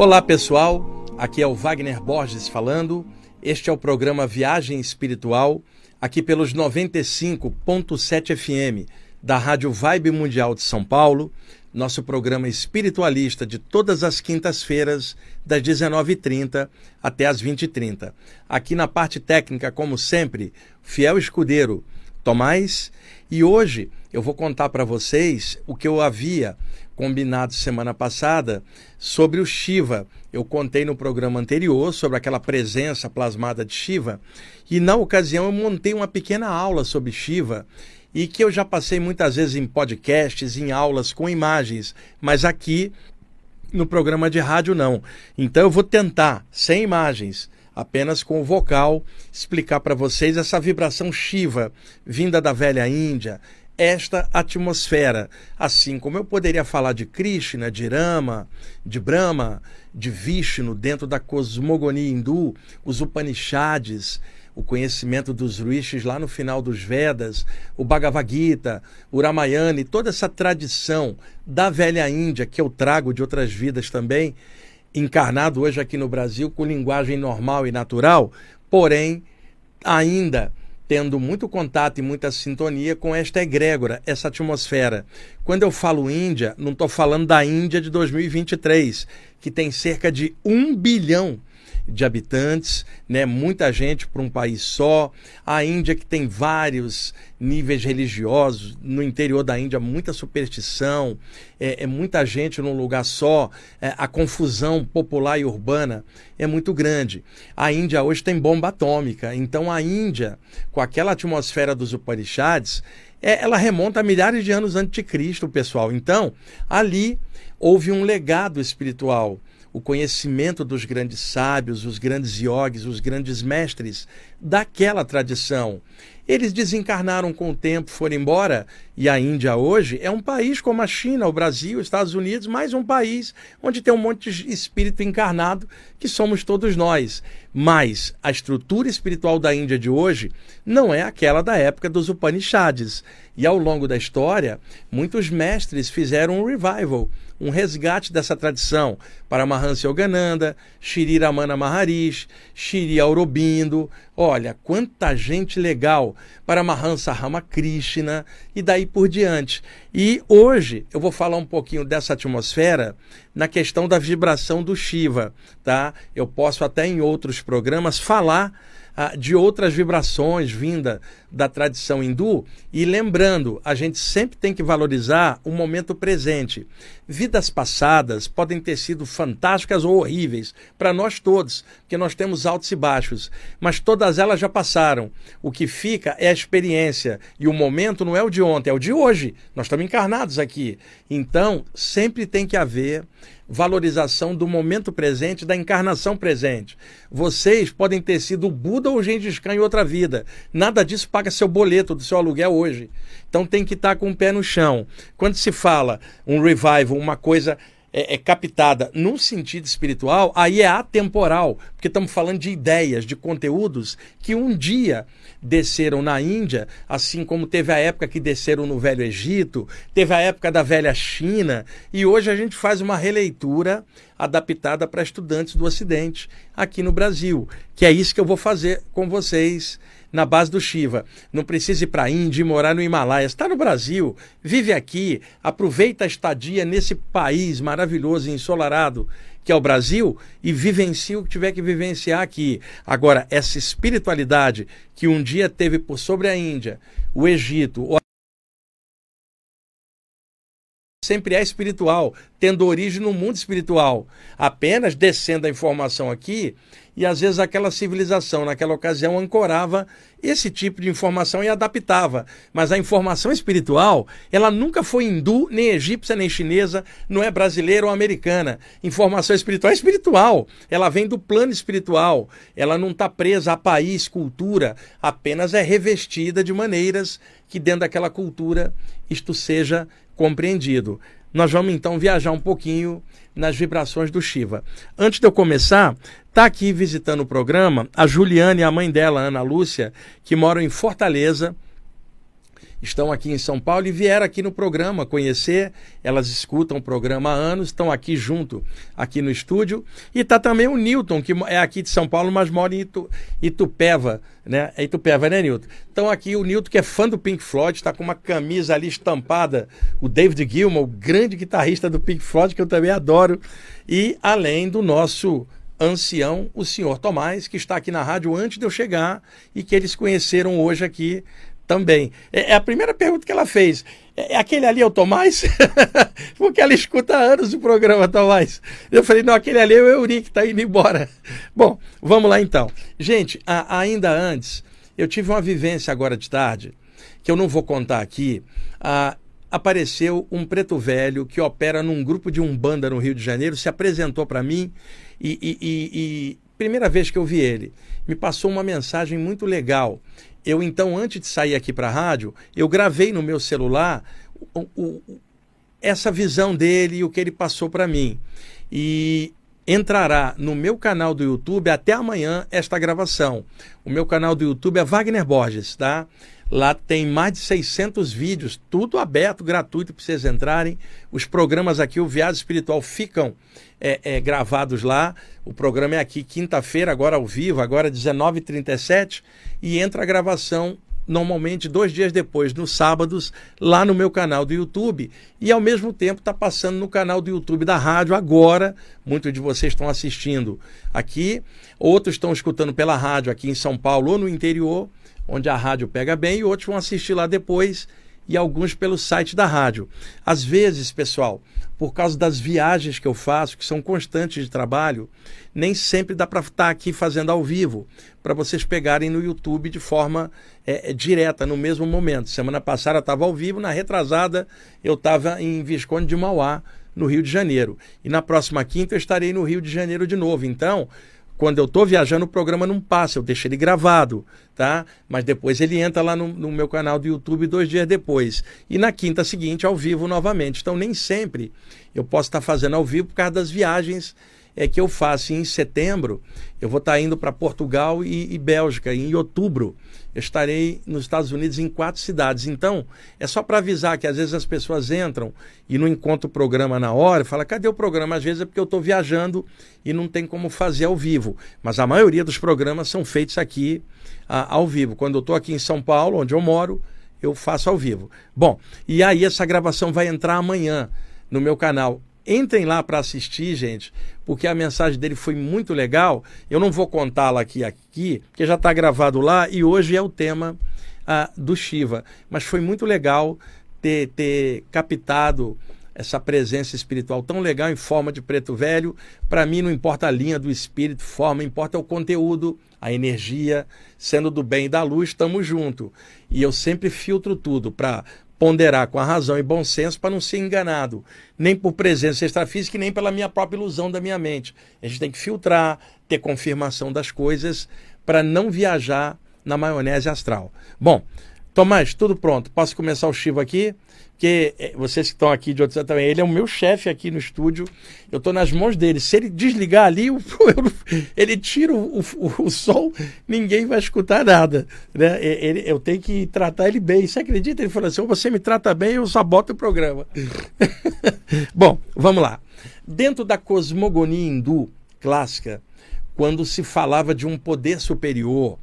Olá pessoal, aqui é o Wagner Borges falando. Este é o programa Viagem Espiritual, aqui pelos 95.7 FM da Rádio Vibe Mundial de São Paulo, nosso programa espiritualista de todas as quintas-feiras, das 19h30 até as 20h30. Aqui na parte técnica, como sempre, fiel escudeiro Tomás, e hoje eu vou contar para vocês o que eu havia combinado semana passada sobre o Shiva. Eu contei no programa anterior sobre aquela presença plasmada de Shiva e na ocasião eu montei uma pequena aula sobre Shiva e que eu já passei muitas vezes em podcasts, em aulas com imagens, mas aqui no programa de rádio não. Então eu vou tentar sem imagens apenas com o vocal, explicar para vocês essa vibração Shiva vinda da velha Índia, esta atmosfera. Assim como eu poderia falar de Krishna, de Rama, de Brahma, de Vishnu dentro da cosmogonia hindu, os Upanishads, o conhecimento dos rishis lá no final dos Vedas, o Bhagavad Gita, o Ramayana e toda essa tradição da velha Índia que eu trago de outras vidas também, encarnado hoje aqui no Brasil com linguagem normal e natural, porém ainda tendo muito contato e muita sintonia com esta egrégora, essa atmosfera. Quando eu falo Índia, não estou falando da Índia de 2023, que tem cerca de um bilhão de habitantes, né? muita gente para um país só. A Índia que tem vários níveis religiosos, no interior da Índia muita superstição, é, é muita gente num lugar só, é, a confusão popular e urbana é muito grande. A Índia hoje tem bomba atômica, então a Índia, com aquela atmosfera dos Upanishads, é, ela remonta a milhares de anos antes de Cristo, pessoal. Então, ali houve um legado espiritual o conhecimento dos grandes sábios, os grandes yogis, os grandes mestres daquela tradição. Eles desencarnaram com o tempo, foram embora, e a Índia hoje é um país como a China, o Brasil, os Estados Unidos, mais um país onde tem um monte de espírito encarnado, que somos todos nós. Mas a estrutura espiritual da Índia de hoje não é aquela da época dos Upanishads. E ao longo da história, muitos mestres fizeram um revival um resgate dessa tradição para Mahansa Yogananda, Shri Ramana Maharishi, Shri Aurobindo, olha, quanta gente legal para Mahansa Ramakrishna e daí por diante. E hoje eu vou falar um pouquinho dessa atmosfera na questão da vibração do Shiva, tá? Eu posso até em outros programas falar ah, de outras vibrações vinda da tradição hindu. E lembrando, a gente sempre tem que valorizar o momento presente. Vidas passadas podem ter sido fantásticas ou horríveis para nós todos, porque nós temos altos e baixos, mas todas elas já passaram. O que fica é a experiência e o momento não é o de ontem, é o de hoje. Nós estamos encarnados aqui. Então, sempre tem que haver valorização do momento presente, da encarnação presente. Vocês podem ter sido Buda ou Gengis Khan em outra vida. Nada disso paga seu boleto do seu aluguel hoje. Então tem que estar com o pé no chão. Quando se fala um revival, uma coisa é, é, captada num sentido espiritual, aí é atemporal, porque estamos falando de ideias, de conteúdos que um dia desceram na Índia, assim como teve a época que desceram no Velho Egito, teve a época da Velha China, e hoje a gente faz uma releitura adaptada para estudantes do Ocidente aqui no Brasil, que é isso que eu vou fazer com vocês na base do Shiva. Não precisa ir para a Índia e morar no Himalaia. Está no Brasil, vive aqui, aproveita a estadia nesse país maravilhoso e ensolarado que é o Brasil e vivencie o que tiver que vivenciar aqui. Agora, essa espiritualidade que um dia teve por sobre a Índia, o Egito, sempre é espiritual, tendo origem no mundo espiritual. Apenas descendo a informação aqui, e às vezes aquela civilização, naquela ocasião, ancorava esse tipo de informação e adaptava. Mas a informação espiritual, ela nunca foi hindu, nem egípcia, nem chinesa, não é brasileira ou americana. Informação espiritual é espiritual. Ela vem do plano espiritual. Ela não está presa a país, cultura, apenas é revestida de maneiras que dentro daquela cultura isto seja compreendido. Nós vamos então viajar um pouquinho nas vibrações do Shiva. Antes de eu começar, tá aqui visitando o programa a Juliane e a mãe dela, Ana Lúcia, que moram em Fortaleza estão aqui em São Paulo e vieram aqui no programa conhecer. Elas escutam o programa há anos, estão aqui junto, aqui no estúdio. E está também o Newton, que é aqui de São Paulo, mas mora em Itu, Itupeva, né? É Itupeva, né, Newton? Então aqui o Newton, que é fã do Pink Floyd, está com uma camisa ali estampada. O David Gilmour, o grande guitarrista do Pink Floyd, que eu também adoro. E além do nosso ancião, o senhor Tomás, que está aqui na rádio antes de eu chegar e que eles conheceram hoje aqui também. É, é a primeira pergunta que ela fez. É, é aquele ali é o Tomás? Porque ela escuta há anos o programa, Tomás. Eu falei, não, aquele ali é o Euri que está indo embora. Bom, vamos lá então. Gente, a, ainda antes, eu tive uma vivência agora de tarde, que eu não vou contar aqui. A, apareceu um preto velho que opera num grupo de umbanda no Rio de Janeiro, se apresentou para mim e, e, e, e, primeira vez que eu vi ele, me passou uma mensagem muito legal. Eu então, antes de sair aqui para a rádio, eu gravei no meu celular o, o, essa visão dele e o que ele passou para mim. E entrará no meu canal do YouTube até amanhã esta gravação. O meu canal do YouTube é Wagner Borges, tá? Lá tem mais de 600 vídeos, tudo aberto, gratuito para vocês entrarem. Os programas aqui, o Viado Espiritual, ficam é, é, gravados lá. O programa é aqui quinta-feira, agora ao vivo, agora 19h37. E entra a gravação normalmente dois dias depois, nos sábados, lá no meu canal do YouTube. E ao mesmo tempo está passando no canal do YouTube da rádio agora. Muitos de vocês estão assistindo aqui, outros estão escutando pela rádio aqui em São Paulo ou no interior onde a rádio pega bem, e outros vão assistir lá depois, e alguns pelo site da rádio. Às vezes, pessoal, por causa das viagens que eu faço, que são constantes de trabalho, nem sempre dá para estar tá aqui fazendo ao vivo, para vocês pegarem no YouTube de forma é, é, direta, no mesmo momento. Semana passada eu estava ao vivo, na retrasada eu estava em Visconde de Mauá, no Rio de Janeiro. E na próxima quinta eu estarei no Rio de Janeiro de novo. Então, quando eu estou viajando, o programa não passa, eu deixo ele gravado, tá? Mas depois ele entra lá no, no, meu canal do YouTube dois dias depois. E na quinta seguinte, ao vivo novamente. Então, nem sempre eu posso estar tá fazendo ao vivo por causa das viagens é, que eu faço. em setembro, eu vou estar tá indo para Portugal e, e Bélgica. Em outubro, eu estarei nos Estados Unidos em quatro cidades. Então, é só para avisar que às vezes as pessoas entram e não encontram o programa na hora, fala, cadê o programa? Às vezes é porque eu estou viajando e não tem como fazer ao vivo. Mas a maioria dos programas são feitos aqui a, ao vivo. Quando eu estou aqui em São Paulo, onde eu moro, eu faço ao vivo. Bom, e aí essa gravação vai entrar amanhã no meu canal. Entrem lá para assistir, gente, porque a mensagem dele foi muito legal. Eu não vou contá-la aqui, aqui, porque já está gravado lá e hoje é o tema ah, do Shiva. Mas foi muito legal ter, ter captado essa presença espiritual tão legal em forma de preto velho. Para mim, não importa a linha do espírito, forma, importa o conteúdo, a energia, sendo do bem e da luz, estamos juntos. E eu sempre filtro tudo para ponderar com a razão e bom senso para não ser enganado, nem por presença extrafísica nem pela minha própria ilusão da minha mente. A gente tem que filtrar, ter confirmação das coisas para não viajar na maionese astral. Bom, Tomás, tudo pronto. Posso começar o Chivo aqui? Porque é, vocês que estão aqui de outro também, ele é o meu chefe aqui no estúdio. Eu estou nas mãos dele. Se ele desligar ali, ele tira o, o, o, som, ninguém vai escutar nada. Né? Ele, eu tenho que tratar ele bem. Você acredita? Ele falou assim: ou você me trata bem, eu só boto o programa. Bom, vamos lá. Dentro da cosmogonia hindu clássica, quando se falava de um poder superior,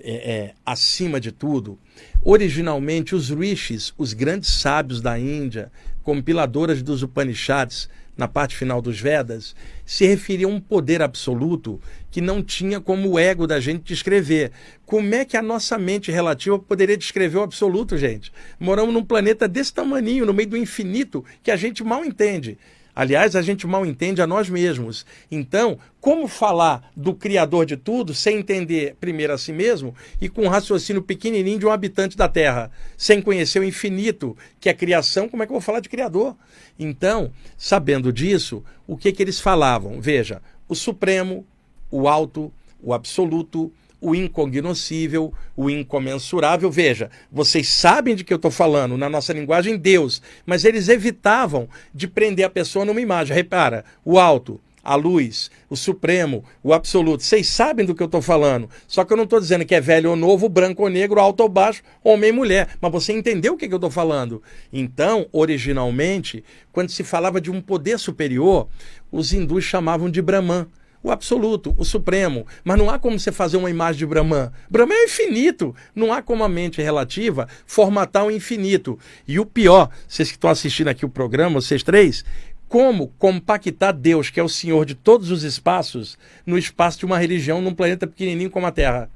é, é, acima de tudo, Originalmente, os rishis, os grandes sábios da Índia, compiladoras dos Upanishads, na parte final dos Vedas, se referiam a um poder absoluto que não tinha como o ego da gente descrever. Como é que a nossa mente relativa poderia descrever o absoluto, gente? Moramos num planeta desse tamanho, no meio do infinito, que a gente mal entende. Aliás, a gente mal entende a nós mesmos. Então, como falar do Criador de tudo sem entender primeiro a si mesmo e com um raciocínio pequenininho de um habitante da Terra, sem conhecer o infinito que é criação, como é que eu vou falar de Criador? Então, sabendo disso, o que, que eles falavam? Veja, o Supremo, o Alto, o Absoluto, o incognoscível, o incomensurável. Veja, vocês sabem de que eu estou falando na nossa linguagem Deus, mas eles evitavam de prender a pessoa numa imagem. Repara, o alto, a luz, o supremo, o absoluto. Vocês sabem do que eu estou falando. Só que eu não estou dizendo que é velho ou novo, branco ou negro, alto ou baixo, homem ou mulher. Mas você entendeu o que, que eu estou falando. Então, originalmente, quando se falava de um poder superior, os hindus chamavam de Brahman o absoluto, o supremo. Mas não há como você fazer uma imagem de Brahman. Brahman é infinito. Não há como a mente relativa formatar o infinito. E o pior, vocês que estão assistindo aqui o programa, vocês três, como compactar Deus, que é o Senhor de todos os espaços, no espaço de uma religião num planeta pequenininho como a Terra?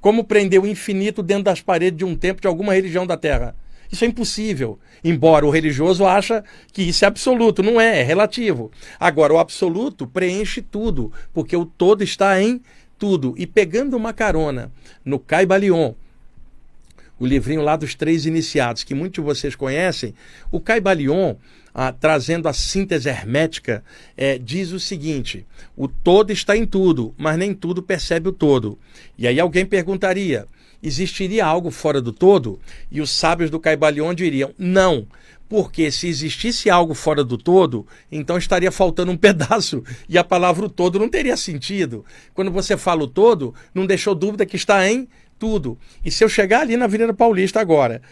Como prender o infinito dentro das paredes de um templo de alguma religião da Terra? Isso é impossível. Embora o religioso acha que isso é absoluto, não é, é relativo. Agora, o absoluto preenche tudo, porque o todo está em tudo. E pegando uma carona no Caibalion, o livrinho lá dos três iniciados, que muitos de vocês conhecem, o Caibalion, ah, trazendo a síntese hermética, é, diz o seguinte: o todo está em tudo, mas nem tudo percebe o todo. E aí alguém perguntaria: existiria algo fora do todo? E os sábios do Caibalion diriam: não. Porque se existisse algo fora do todo, então estaria faltando um pedaço e a palavra o todo não teria sentido. Quando você fala o todo, não deixou dúvida que está em tudo. E se eu chegar ali na Avenida Paulista agora,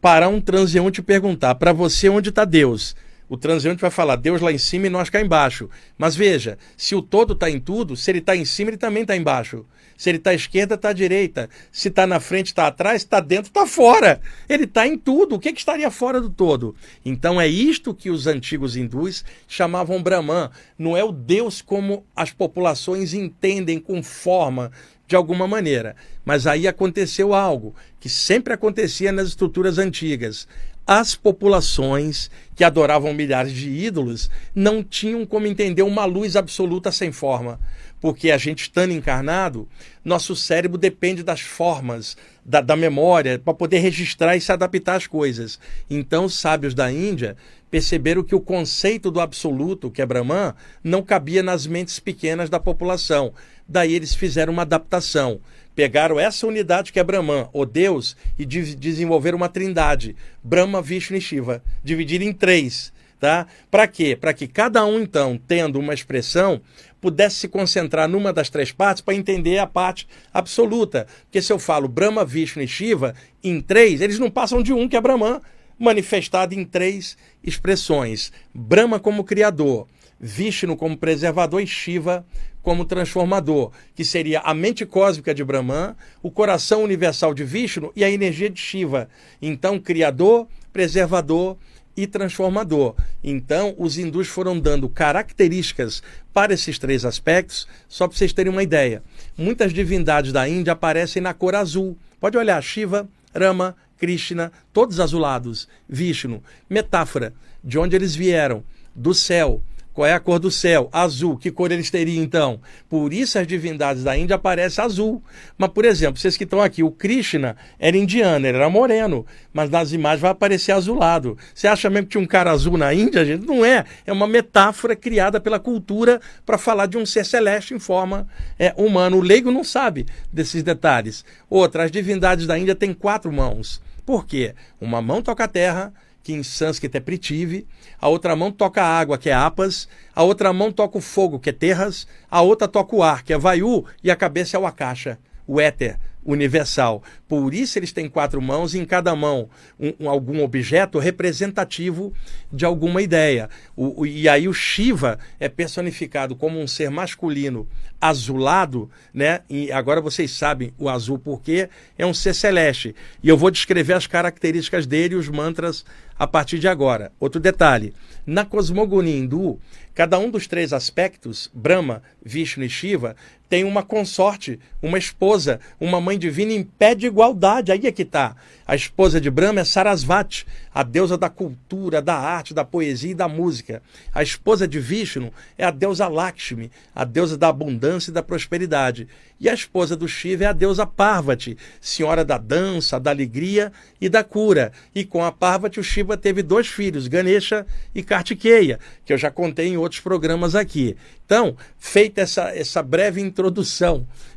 parar um transeunte e perguntar para você onde está Deus, o transeunte vai falar Deus lá em cima e nós cá embaixo. Mas veja, se o todo está em tudo, se ele está em cima, ele também está embaixo. Se ele está à esquerda, está à direita. Se está na frente, está atrás, está dentro, está fora. Ele está em tudo. O que, que, estaria fora do todo? Então é isto que os antigos hindus chamavam Brahman. Não é o Deus como as populações entendem com forma de alguma maneira. Mas aí aconteceu algo que sempre acontecia nas estruturas antigas. As populações que adoravam milhares de ídolos não tinham como entender uma luz absoluta sem forma porque a gente estando encarnado, nosso cérebro depende das formas, da, da memória, para poder registrar e se adaptar às coisas. Então, os sábios da Índia perceberam que o conceito do absoluto, que é Brahman, não cabia nas mentes pequenas da população. Daí eles fizeram uma adaptação. Pegaram essa unidade que é Brahman, o Deus, e de desenvolveram uma trindade, Brahma, Vishnu e Shiva, dividido em três. Tá? Para quê? Para que cada um, então, tendo uma expressão, pudesse se concentrar numa das três partes para entender a parte absoluta. Porque se eu falo Brahma, Vishnu e Shiva em três, eles não passam de um, que é Brahman, manifestado em três expressões: Brahma como criador, Vishnu como preservador e Shiva como transformador, que seria a mente cósmica de Brahman, o coração universal de Vishnu e a energia de Shiva. Então, criador, preservador e transformador. Então, os hindus foram dando características para esses três aspectos, só para vocês terem uma ideia. Muitas divindades da Índia aparecem na cor azul. Pode olhar Shiva, Rama, Krishna, todos azulados. Vishnu, metáfora de onde eles vieram, do céu. Qual é a cor do céu? Azul. Que cor eles teriam então? Por isso as divindades da Índia aparecem azul. Mas, por exemplo, vocês que estão aqui, o Krishna era indiano, ele era moreno, mas nas imagens vai aparecer azulado. Você acha mesmo que tinha um cara azul na Índia, gente? Não é. É uma metáfora criada pela cultura para falar de um ser celeste em forma é, humana. O leigo não sabe desses detalhes. Outra, as divindades da Índia têm quatro mãos. Por quê? Uma mão toca a terra, que em sânscrito é Pritive, a outra mão toca a água, que é Apas, a outra mão toca o fogo, que é Terras, a outra toca o ar, que é Vayu, e a cabeça é o Akasha, o éter universal. Por isso eles têm quatro mãos e em cada mão um, um, algum objeto representativo de alguma ideia. O, o, e aí o Shiva é personificado como um ser masculino azulado, né? E agora vocês sabem o azul porque é um ser celeste. E eu vou descrever as características dele e os mantras a partir de agora. Outro detalhe: na cosmogonia hindu, cada um dos três aspectos, Brahma, Vishnu e Shiva, tem uma consorte, uma esposa, uma mãe divina em pé de igualdade. Aí é que está. A esposa de Brahma é Sarasvati, a deusa da cultura, da arte, da poesia e da música. A esposa de Vishnu é a deusa Lakshmi, a deusa da abundância e da prosperidade. E a esposa do Shiva é a deusa Parvati, senhora da dança, da alegria e da cura. E com a Parvati, o Shiva teve dois filhos, Ganesha e Kartikeya, que eu já contei em outros programas aqui. Então, feita essa, essa breve introdução,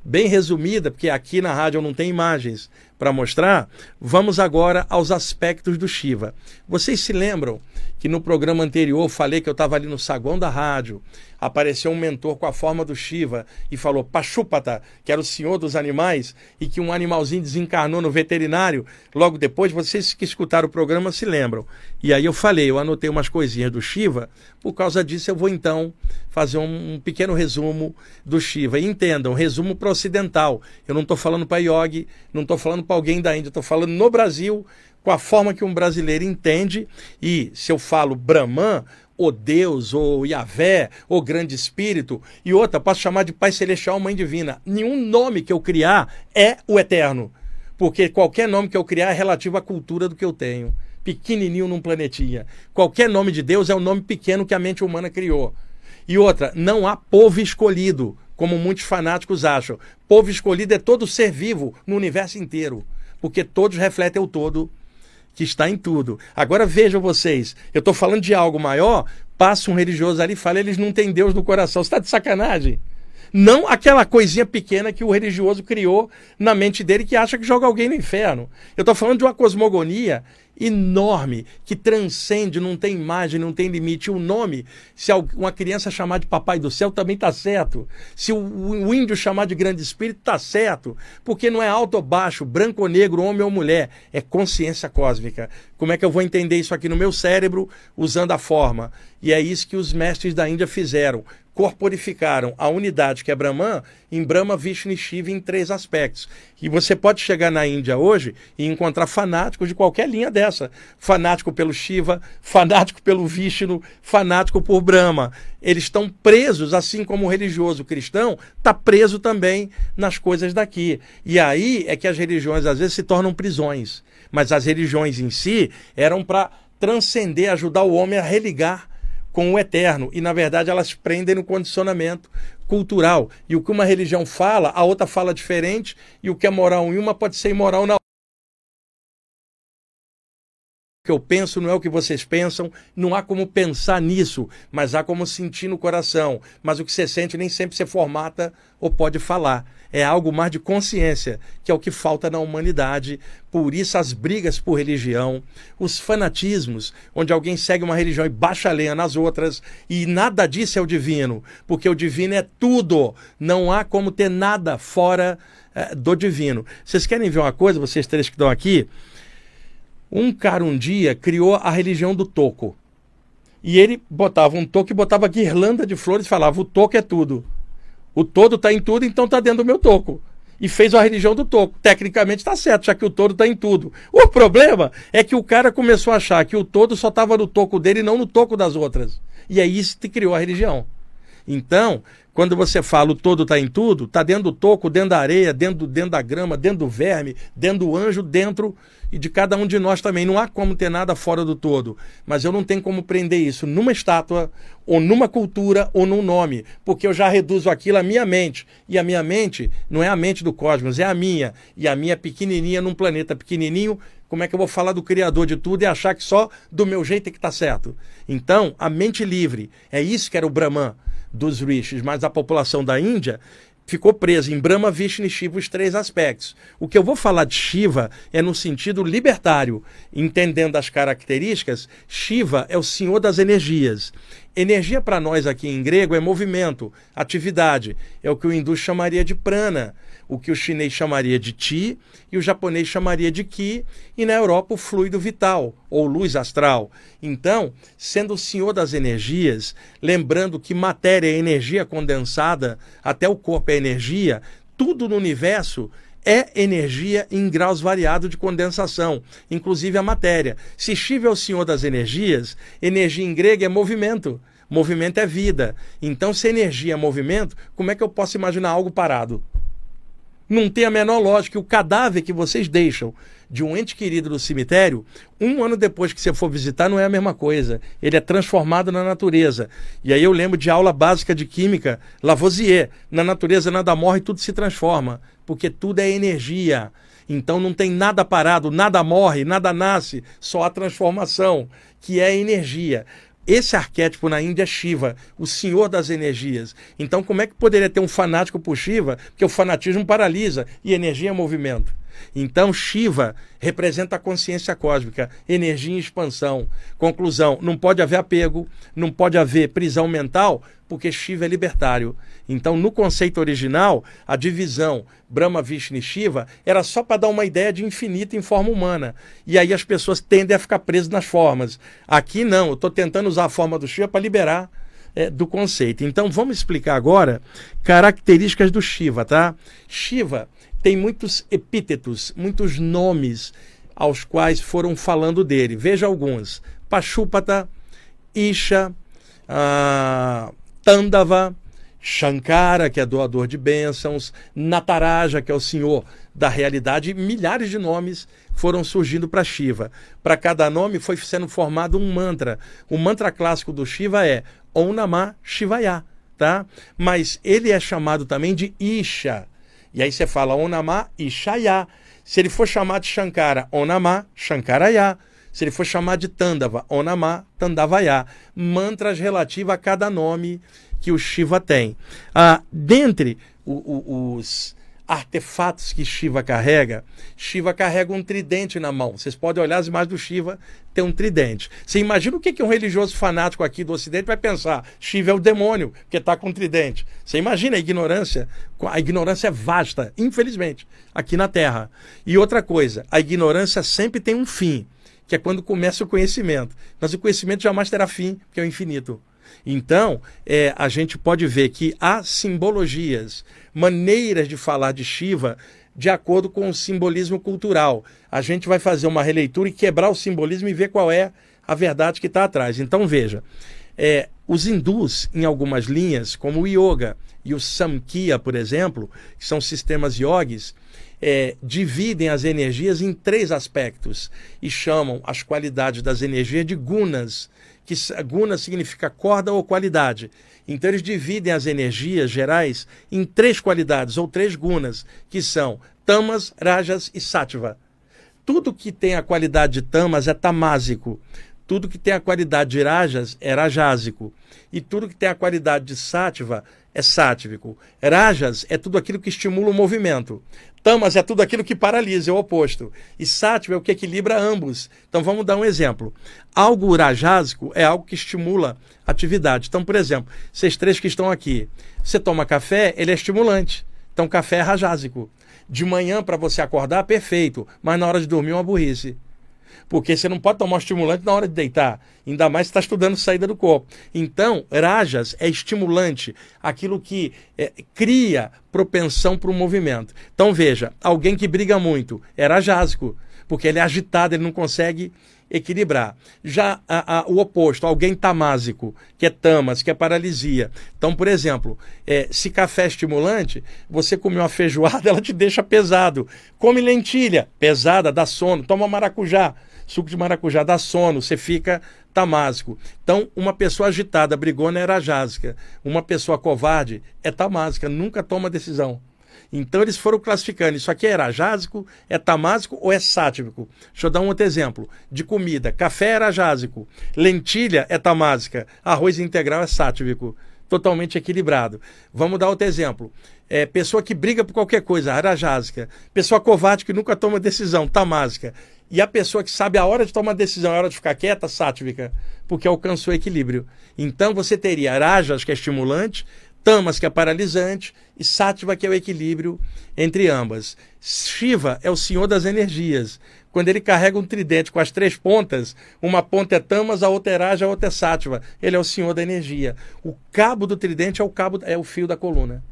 bem resumida, porque aqui na rádio não tenho imagens, para mostrar, vamos agora aos aspectos do Shiva. Vocês se lembram que no programa anterior falei que eu estava ali no saguão da rádio, apareceu um mentor com a forma do Shiva e falou Pachupata, que era o senhor dos animais, e que um animalzinho desencarnou no veterinário. Logo depois, vocês que escutaram o programa se lembram. E aí eu falei, eu anotei umas coisinhas do Shiva, por causa disso eu vou então fazer um, um pequeno resumo do Shiva. E entendam, resumo para ocidental. Eu não estou falando para Yogi, não estou falando para alguém da Índia, estou falando no Brasil, com a forma que um brasileiro entende. E se eu falo Brahman, ou Deus, ou Yahvé, ou Grande Espírito, e outra, posso chamar de Pai Celestial, Mãe Divina. Nenhum nome que eu criar é o eterno, porque qualquer nome que eu criar é relativo à cultura do que eu tenho. Pequenininho num planetinha. Qualquer nome de Deus é um nome pequeno que a mente humana criou. E outra, não há povo escolhido, como muitos fanáticos acham. Povo escolhido é todo ser vivo no universo inteiro, porque todos refletem o todo que está em tudo. Agora vejam vocês, eu estou falando de algo maior, passa um religioso ali e fala, eles não têm Deus no coração. Você está de sacanagem? Não aquela coisinha pequena que o religioso criou na mente dele que acha que joga alguém no inferno. Eu estou falando de uma cosmogonia enorme que transcende, não tem imagem, não tem limite. O nome, se uma criança chamar de Papai do Céu, também está certo. Se o, índio chamar de Grande Espírito, está certo. Porque não é alto ou baixo, branco ou negro, homem ou mulher. É consciência cósmica. Como é que eu vou entender isso aqui no meu cérebro usando a forma? E é isso que os mestres da Índia fizeram corporificaram a unidade que é Brahman em Brahma, Vishnu e Shiva em três aspectos. E você pode chegar na Índia hoje e encontrar fanáticos de qualquer linha dessa. Fanático pelo Shiva, fanático pelo Vishnu, fanático por Brahma. Eles estão presos, assim como o religioso cristão está preso também nas coisas daqui. E aí é que as religiões às vezes se tornam prisões. Mas as religiões em si eram para transcender, ajudar o homem a religar com o eterno. E, na verdade, elas prendem no condicionamento cultural. E o que uma religião fala, a outra fala diferente, e o que é moral em uma pode ser imoral na outra. Que eu penso não é o que vocês pensam, não há como pensar nisso, mas há como sentir no coração. Mas o que você sente nem sempre você formata ou pode falar é algo mais de consciência, que é o que falta na humanidade. Por isso, as brigas por religião, os fanatismos, onde alguém segue uma religião e baixa a lenha nas outras, e nada disso é o divino, porque o divino é tudo. Não há como ter nada fora é, do divino. Vocês querem ver uma coisa, vocês três que estão aqui? Um cara um dia criou a religião do toco. E ele botava um toco e botava guirlanda de flores e falava: o toco é tudo. O todo está em tudo, então está dentro do meu toco. E fez a religião do toco. Tecnicamente está certo, já que o todo está em tudo. O problema é que o cara começou a achar que o todo só estava no toco dele e não no toco das outras. E é isso que criou a religião. Então, quando você fala o todo está em tudo, está dentro do toco, dentro da areia, dentro, dentro da grama, dentro do verme, dentro do anjo, dentro e de cada um de nós também. Não há como ter nada fora do todo. Mas eu não tenho como prender isso numa estátua, ou numa cultura, ou num nome, porque eu já reduzo aquilo à minha mente. E a minha mente não é a mente do cosmos, é a minha. E a minha pequenininha num planeta pequenininho. Como é que eu vou falar do Criador de tudo e achar que só do meu jeito é que está certo? Então, a mente livre, é isso que era o Brahman dos rishis, mas a população da Índia ficou presa em Brahma, Vishnu e Shiva, os três aspectos. O que eu vou falar de Shiva é no sentido libertário, entendendo as características. Shiva é o senhor das energias. Energia para nós aqui em grego é movimento, atividade. É o que o hindu chamaria de prana o que o chinês chamaria de Ti e o japonês chamaria de Ki, e na Europa o fluido vital, ou luz astral. Então, sendo o senhor das energias, lembrando que matéria é energia condensada, até o corpo é energia, tudo no universo é energia em graus variados de condensação, inclusive a matéria. Se Shiva é o senhor das energias, energia em grego é movimento. Movimento é vida. Então, se energia é movimento, como é que eu posso imaginar algo parado? Não tem a menor lógica. O cadáver que vocês deixam de um ente querido no cemitério, um ano depois que você for visitar, não é a mesma coisa. Ele é transformado na natureza. E aí eu lembro de aula básica de química, Lavoisier. Na natureza nada morre, tudo se transforma. Porque tudo é energia. Então não tem nada parado, nada morre, nada nasce, só a transformação, que é energia. Esse arquétipo na Índia é Shiva, o senhor das energias. Então, como é que poderia ter um fanático por Shiva? Porque o fanatismo paralisa e energia é movimento. Então, Shiva representa a consciência cósmica, energia em expansão. Conclusão: não pode haver apego, não pode haver prisão mental, porque Shiva é libertário. Então, no conceito original, a divisão Brahma, Vishnu e Shiva era só para dar uma ideia de infinito em forma humana. E aí as pessoas tendem a ficar presas nas formas. Aqui não, eu estou tentando usar a forma do Shiva para liberar é, do conceito. Então, vamos explicar agora características do Shiva, tá? Shiva tem muitos epítetos, muitos nomes aos quais foram falando dele. Veja alguns: Pachupata, Isha, ah, Tandava, Shankara, que é doador de bênçãos, Nataraja, que é o senhor da realidade, milhares de nomes foram surgindo para Shiva. Para cada nome foi sendo formado um mantra. O mantra clássico do Shiva é Om Namah Shivaya, tá? Mas ele é chamado também de Isha. E aí você fala Onamá e Shaya. Se ele for chamar de Shankara, Onamá, Shankaraya. Se ele for chamar de Tandava, Onamá, Tandavaya. Mantras relativos a cada nome que o Shiva tem. Ah, dentre o, o, os artefatos que Shiva carrega, Shiva carrega um tridente na mão. Vocês podem olhar as imagens do Shiva, tem um tridente. Você imagina o que, que um religioso fanático aqui do Ocidente vai pensar? Shiva é o demônio, que está com um tridente. Você imagina a ignorância? A ignorância é vasta, infelizmente, aqui na Terra. E outra coisa, a ignorância sempre tem um fim, que é quando começa o conhecimento. Mas o conhecimento jamais terá fim, que é o infinito. Então, é, a gente pode ver que há simbologias, maneiras de falar de Shiva de acordo com o simbolismo cultural. A gente vai fazer uma releitura e quebrar o simbolismo e ver qual é a verdade que está atrás. Então, veja, é, os hindus, em algumas linhas, como o yoga e o samkhya, por exemplo, que são sistemas yogis, é, dividem as energias em três aspectos e chamam as qualidades das energias de gunas, que guna significa corda ou qualidade. Então eles dividem as energias gerais em três qualidades ou três gunas, que são tamas, rajas e sattva. Tudo que tem a qualidade de tamas é tamásico. Tudo que tem a qualidade de rajas é rajásico. E tudo que tem a qualidade de sattva é sátivico. Rajas é tudo aquilo que estimula o movimento. Tamas é tudo aquilo que paralisa, é o oposto. E sátiva é o que equilibra ambos. Então vamos dar um exemplo. Algo rajásico é algo que estimula atividade. Então, por exemplo, vocês três que estão aqui, você toma café, ele é estimulante. Então, café é rajásico. De manhã, para você acordar, perfeito. Mas na hora de dormir, uma burrice. Porque você não pode tomar estimulante na hora de deitar. Ainda mais se está estudando saída do corpo. Então, rajas é estimulante, aquilo que é, cria propensão para o movimento. Então, veja, alguém que briga muito é rajásico, porque ele é agitado, ele não consegue equilibrar. Já a, a, o oposto, alguém tamásico, que é tamas, que é paralisia. Então, por exemplo, é, se café é estimulante, você come uma feijoada, ela te deixa pesado. Come lentilha, pesada, dá sono. Toma maracujá, suco de maracujá dá sono, você fica tamásico. Então, uma pessoa agitada, brigona, era jásica. Uma pessoa covarde é tamásica, nunca toma decisão. Então eles foram classificando. Isso aqui é erajásico, é tamásico ou é sátivico? Deixa eu dar um outro exemplo de comida. Café é erajásico, lentilha é tamásica, arroz integral é sátivico. Totalmente equilibrado. Vamos dar outro exemplo. É, pessoa que briga por qualquer coisa, arajásica. Pessoa covarde que nunca toma decisão, tamásica. E a pessoa que sabe a hora de tomar decisão, a hora de ficar quieta, sátrica, porque alcançou equilíbrio. Então você teria Rajas, que é estimulante, Tamas, que é paralisante, e Sattva, que é o equilíbrio entre ambas. Shiva é o senhor das energias. Quando ele carrega um tridente com as três pontas, uma ponta é Tamas, a outra é Raja, a outra é Sattva. Ele é o senhor da energia. O cabo do tridente é o cabo, é o fio da coluna.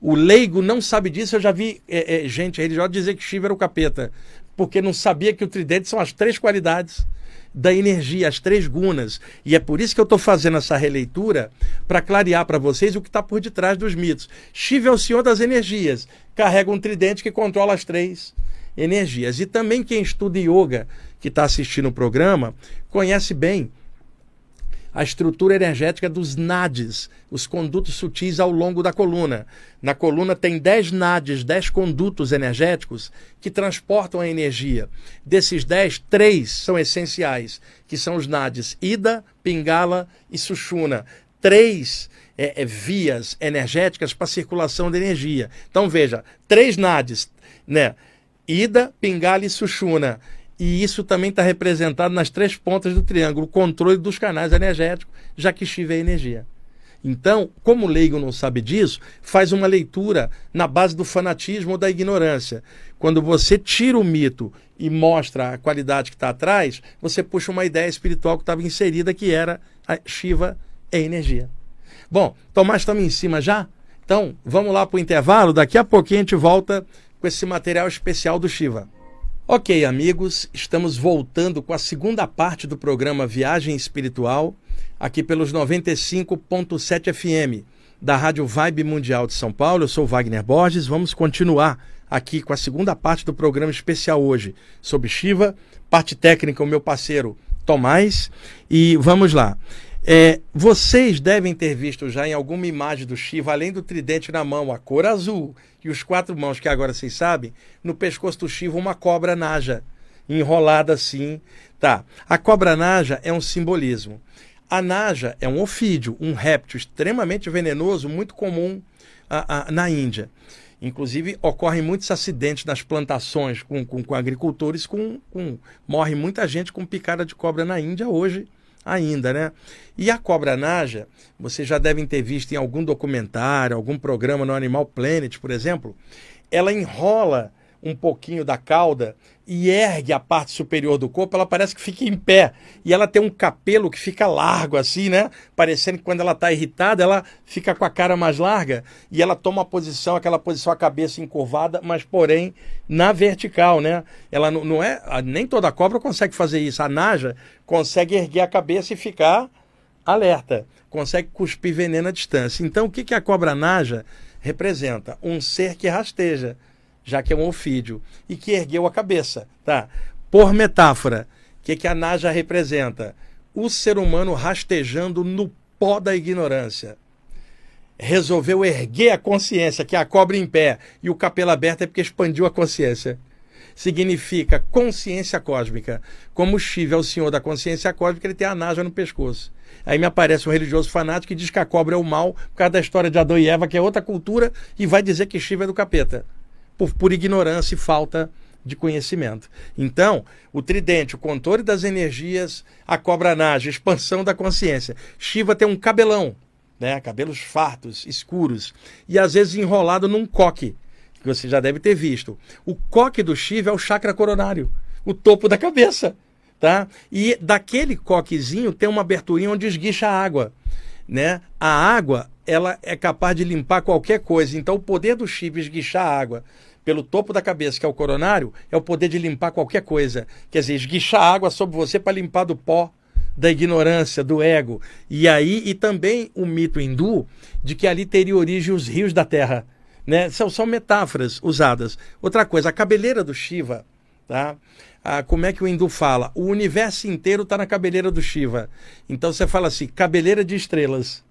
O leigo não sabe disso. Eu já vi é, é, gente religiosa dizer que Shiva era o capeta, porque não sabia que o tridente são as três qualidades da energia, as três gunas. E é por isso que eu estou fazendo essa releitura para clarear para vocês o que está por detrás dos mitos. Shiva é o senhor das energias, carrega um tridente que controla as três energias. E também quem estuda yoga, que está assistindo o programa, conhece bem a estrutura energética dos nadis, os condutos sutis ao longo da coluna. Na coluna tem 10 nadis, 10 condutos energéticos que transportam a energia. Desses 10, três são essenciais, que são os nadis Ida, Pingala e Sushuna. Três é, é, vias energéticas para circulação de energia. Então veja, três nadis, né? Ida, Pingala e Sushuna. E isso também está representado nas três pontas do triângulo, o controle dos canais energéticos, já que Shiva é energia. Então, como o leigo não sabe disso, faz uma leitura na base do fanatismo ou da ignorância. Quando você tira o mito e mostra a qualidade que está atrás, você puxa uma ideia espiritual que estava inserida, que era a Shiva é energia. Bom, Tomás, estamos em cima já? Então, vamos lá para o intervalo. Daqui a pouquinho a gente volta com esse material especial do Shiva. Ok, amigos, estamos voltando com a segunda parte do programa Viagem Espiritual, aqui pelos 95.7 FM da Rádio Vibe Mundial de São Paulo. Eu sou Wagner Borges. Vamos continuar aqui com a segunda parte do programa especial hoje sobre Shiva, parte técnica, o meu parceiro Tomás. E vamos lá. É, vocês devem ter visto já em alguma imagem do Shiva, além do tridente na mão, a cor azul e os quatro mãos, que agora vocês sabem, no pescoço do Shiva uma cobra naja, enrolada assim. Tá. A cobra naja é um simbolismo. A naja é um ofídio, um réptil extremamente venenoso, muito comum a, a, na Índia. Inclusive, ocorrem muitos acidentes nas plantações com, com, com agricultores, com, com, morre muita gente com picada de cobra na Índia hoje ainda, né? E a cobra naja, vocês já devem ter visto em algum documentário, algum programa no Animal Planet, por exemplo, ela enrola um pouquinho da cauda e ergue a parte superior do corpo, ela parece que fica em pé. E ela tem um capelo que fica largo assim, né? Parecendo que quando ela está irritada, ela fica com a cara mais larga e ela toma a posição, aquela posição a cabeça encurvada, mas porém na vertical, né? Ela não, não é, nem toda cobra consegue fazer isso. A naja consegue erguer a cabeça e ficar alerta, consegue cuspir veneno à distância. Então, o que, que a cobra naja representa? Um ser que rasteja já que é um ofídio, e que ergueu a cabeça. Tá? Por metáfora, o que, que a Naja representa? O ser humano rastejando no pó da ignorância. Resolveu erguer a consciência, que é a cobra em pé, e o capelo aberto é porque expandiu a consciência. Significa consciência cósmica. Como Shiva é o senhor da consciência cósmica, ele tem a Naja no pescoço. Aí me aparece um religioso fanático que diz que a cobra é o mal por causa da história de Adão e Eva, que é outra cultura, e vai dizer que Shiva é do capeta por, por ignorância e falta de conhecimento. Então, o tridente, o controle das energias, a cobra naja, expansão da consciência. Shiva tem um cabelão, né? cabelos fartos, escuros, e às vezes enrolado num coque, que você já deve ter visto. O coque do Shiva é o chakra coronário, o topo da cabeça. Tá? E daquele coquezinho tem uma aberturinha onde esguicha a água. Né? A água ela é capaz de limpar qualquer coisa. Então, o poder do Shiva esguichar a água pelo topo da cabeça, que é o coronário, é o poder de limpar qualquer coisa. Quer dizer, esguichar água sobre você para limpar do pó da ignorância, do ego. E aí, e também o mito hindu de que ali teria origem os rios da terra. Né? São, são metáforas usadas. Outra coisa, a cabeleira do Shiva, tá? Ah, como é que o hindu fala? O universo inteiro está na cabeleira do Shiva. Então você fala assim, cabeleira de estrelas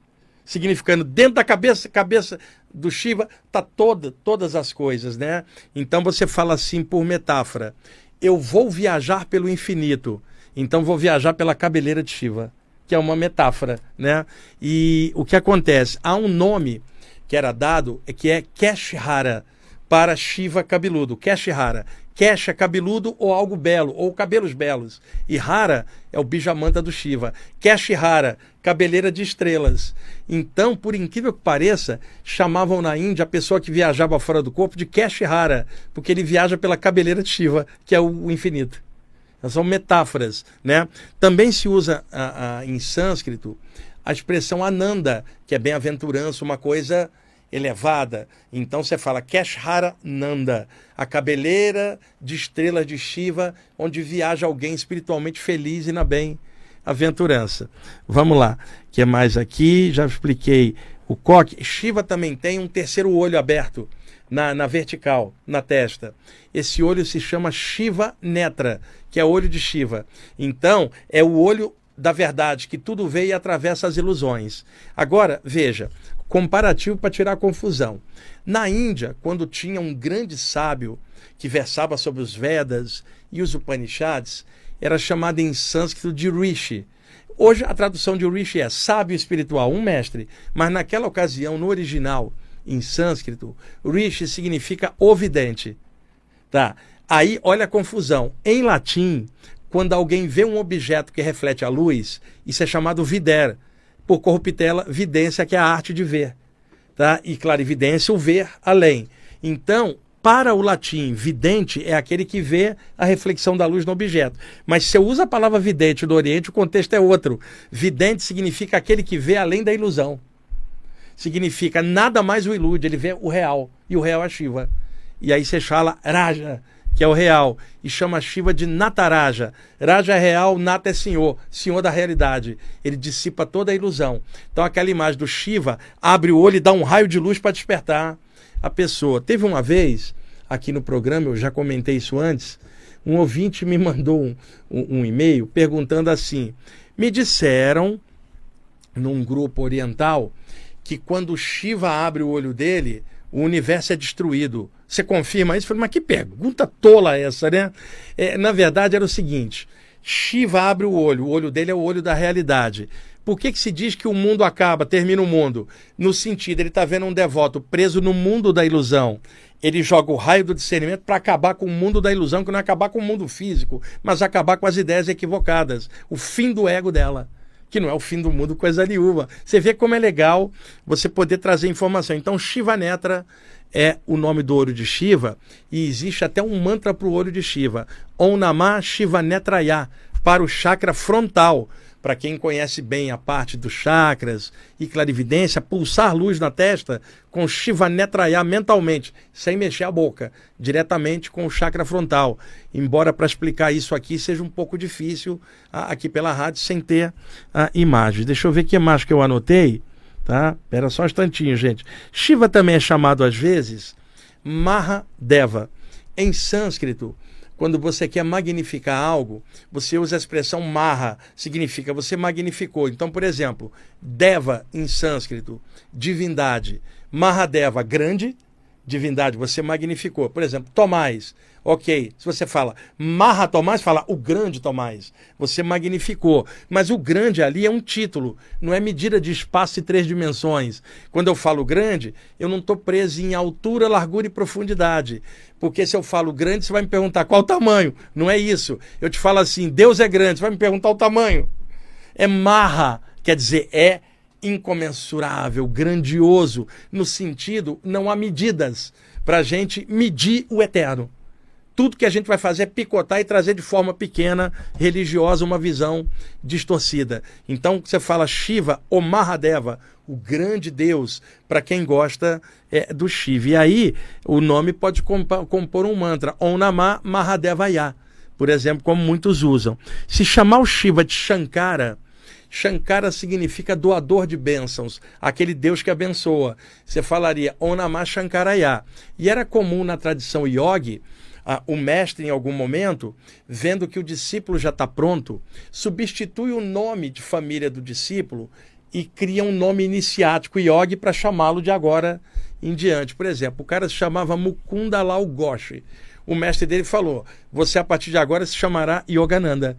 significando dentro da cabeça, cabeça do Shiva tá toda, todas as coisas, né? Então você fala assim por metáfora: eu vou viajar pelo infinito, então vou viajar pela cabeleira de Shiva, que é uma metáfora, né? E o que acontece? Há um nome que era dado que é Keshara para Shiva cabeludo, Keshara. Kesha, cabeludo ou algo belo, ou cabelos belos. E Hara é o bijamanta do Shiva. Keshihara, cabeleira de estrelas. Então, por incrível que pareça, chamavam na Índia a pessoa que viajava fora do corpo de Keshihara, porque ele viaja pela cabeleira de Shiva, que é o infinito. São metáforas, né? Também se usa a, a, em sânscrito a expressão Ananda, que é bem-aventurança, uma coisa elevada. Então você fala Keshara Nanda, a cabeleira de estrelas de Shiva, onde viaja alguém espiritualmente feliz e na bem-aventurança. Vamos lá, que é mais aqui? Já expliquei o coque. Shiva também tem um terceiro olho aberto na, na vertical, na testa. Esse olho se chama Shiva Netra, que é olho de Shiva. Então, é o olho da verdade, que tudo vê e atravessa as ilusões. Agora, veja, comparativo para tirar confusão. Na Índia, quando tinha um grande sábio que versava sobre os Vedas e os Upanishads, era chamado em sânscrito de Rishi. Hoje a tradução de Rishi é sábio espiritual, um mestre, mas naquela ocasião, no original, em sânscrito, Rishi significa ovidente. Tá? Aí, olha a confusão. Em latim, quando alguém vê um objeto que reflete a luz, isso é chamado vider. Por corruptela, vidência, que é a arte de ver. Tá? E clarividência, o ver além. Então, para o latim, vidente é aquele que vê a reflexão da luz no objeto. Mas se eu uso a palavra vidente do Oriente, o contexto é outro. Vidente significa aquele que vê além da ilusão. Significa nada mais o ilude, ele vê o real. E o real é Shiva. E aí você fala Raja, que é o real, e chama Shiva de Nataraja. Raja é real, Nata é senhor, senhor da realidade. Ele dissipa toda a ilusão. Então aquela imagem do Shiva abre o olho e dá um raio de luz para despertar a pessoa. Teve uma vez, aqui no programa, eu já comentei isso antes, um ouvinte me mandou um, um, um e-mail perguntando assim: me disseram, num grupo oriental, que quando Shiva abre o olho dele, o universo é destruído. Você confirma isso? Eu falei, mas que pergunta tola essa, né? É, na verdade, era o seguinte: Shiva abre o olho, o olho dele é o olho da realidade. Por que, que se diz que o mundo acaba, termina o mundo? No sentido, ele está vendo um devoto preso no mundo da ilusão. Ele joga o raio do discernimento para acabar com o mundo da ilusão, que não é acabar com o mundo físico, mas acabar com as ideias equivocadas. O fim do ego dela que não é o fim do mundo, coisa nenhuma. Você vê como é legal você poder trazer informação. Então, Shiva Netra é o nome do olho de Shiva e existe até um mantra para o olho de Shiva. Om Namah Shiva Netraya, para o chakra frontal. Para quem conhece bem a parte dos chakras e clarividência, pulsar luz na testa com Shiva Netraya mentalmente, sem mexer a boca, diretamente com o chakra frontal. Embora para explicar isso aqui seja um pouco difícil aqui pela rádio sem ter a imagem. Deixa eu ver que mais que eu anotei. Tá? Espera só um instantinho, gente. Shiva também é chamado às vezes Mahadeva. Em sânscrito, quando você quer magnificar algo, você usa a expressão Maha, significa você magnificou. Então, por exemplo, Deva em sânscrito, divindade. Mahadeva, grande, divindade, você magnificou. Por exemplo, Tomás, ok. Se você fala Maha Tomás, fala o grande Tomás. Você magnificou. Mas o grande ali é um título, não é medida de espaço e três dimensões. Quando eu falo grande, eu não estou preso em altura, largura e profundidade. Porque se eu falo grande, você vai me perguntar qual o tamanho. Não é isso. Eu te falo assim, Deus é grande, você vai me perguntar o tamanho. É Maha, quer dizer, é incomensurável, grandioso, no sentido, não há medidas para a gente medir o eterno. Tudo que a gente vai fazer é picotar e trazer de forma pequena, religiosa, uma visão distorcida. Então, você fala Shiva ou Mahadeva, o grande Deus, para quem gosta é, do Shiva. E aí, o nome pode compor um mantra, Om Namah Mahadevaya, por exemplo, como muitos usam. Se chamar o Shiva de Shankara, Shankara significa doador de bênçãos, aquele Deus que abençoa. Você falaria Onamah Shankaraya. E era comum na tradição yogi, ah, o mestre, em algum momento, vendo que o discípulo já está pronto, substitui o nome de família do discípulo e cria um nome iniciático yogi para chamá-lo de agora em diante. Por exemplo, o cara se chamava Mukunda Lal Ghosh. O mestre dele falou: Você a partir de agora se chamará Yogananda.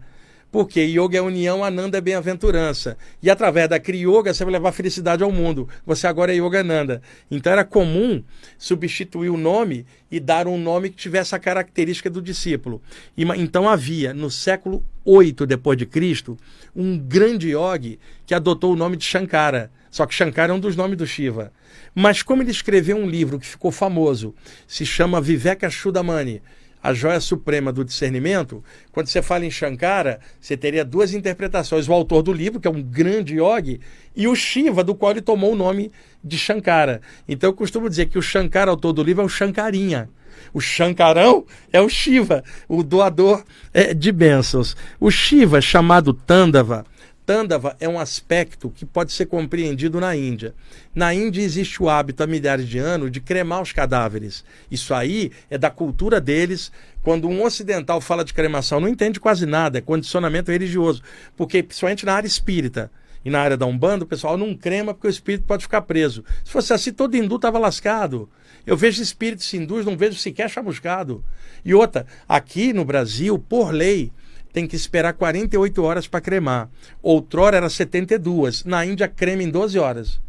Porque yoga é união, ananda é bem-aventurança. E através da Kriyoga você vai levar felicidade ao mundo. Você agora é Yogananda. Então era comum substituir o nome e dar um nome que tivesse a característica do discípulo. E, então havia, no século 8 depois de Cristo, um grande yogi que adotou o nome de Shankara. Só que Shankara é um dos nomes do Shiva. Mas como ele escreveu um livro que ficou famoso, se chama Viveka Chudamani, a joia suprema do discernimento, quando você fala em Shankara, você teria duas interpretações: o autor do livro, que é um grande yogi, e o Shiva, do qual ele tomou o nome de Shankara. Então eu costumo dizer que o Shankara, autor do livro, é o Shankarinha. O Shankarão é o Shiva, o doador é, de bênçãos. O Shiva, chamado Tandava, Tandava é um aspecto que pode ser compreendido na Índia. Na Índia existe o hábito há milhares de anos de cremar os cadáveres. Isso aí é da cultura deles. Quando um ocidental fala de cremação, não entende quase nada, é condicionamento religioso. Porque, principalmente na área espírita e na área da Umbanda, o pessoal não crema porque o espírito pode ficar preso. Se fosse assim, todo hindu estava lascado. Eu vejo espíritos hindus, não vejo sequer chamuscado. E outra, aqui no Brasil, por lei, tem que esperar 48 horas para cremar. Outrora era 72. Na Índia crema em 12 horas.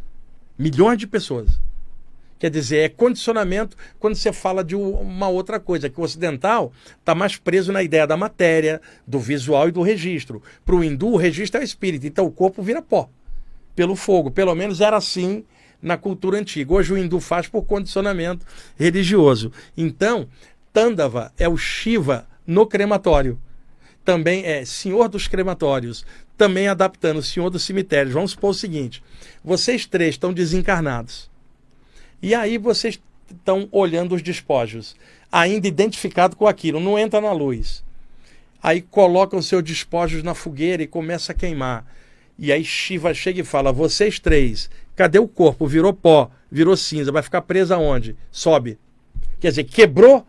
Milhões de pessoas. Quer dizer, é condicionamento quando você fala de uma outra coisa, que o ocidental está mais preso na ideia da matéria, do visual e do registro. Para o hindu, o registro é o espírito, então o corpo vira pó pelo fogo. Pelo menos era assim na cultura antiga. Hoje o hindu faz por condicionamento religioso. Então, Tandava é o Shiva no crematório. Também é senhor dos crematórios. Também adaptando senhor dos cemitérios. Vamos supor o seguinte: vocês três estão desencarnados. E aí vocês estão olhando os despojos, ainda identificado com aquilo, não entra na luz. Aí colocam seus despojos na fogueira e começa a queimar. E aí Shiva chega e fala: Vocês três, cadê o corpo? Virou pó, virou cinza, vai ficar preso aonde? Sobe. Quer dizer, quebrou